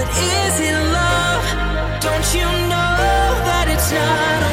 But is it love? Don't you know that it's not?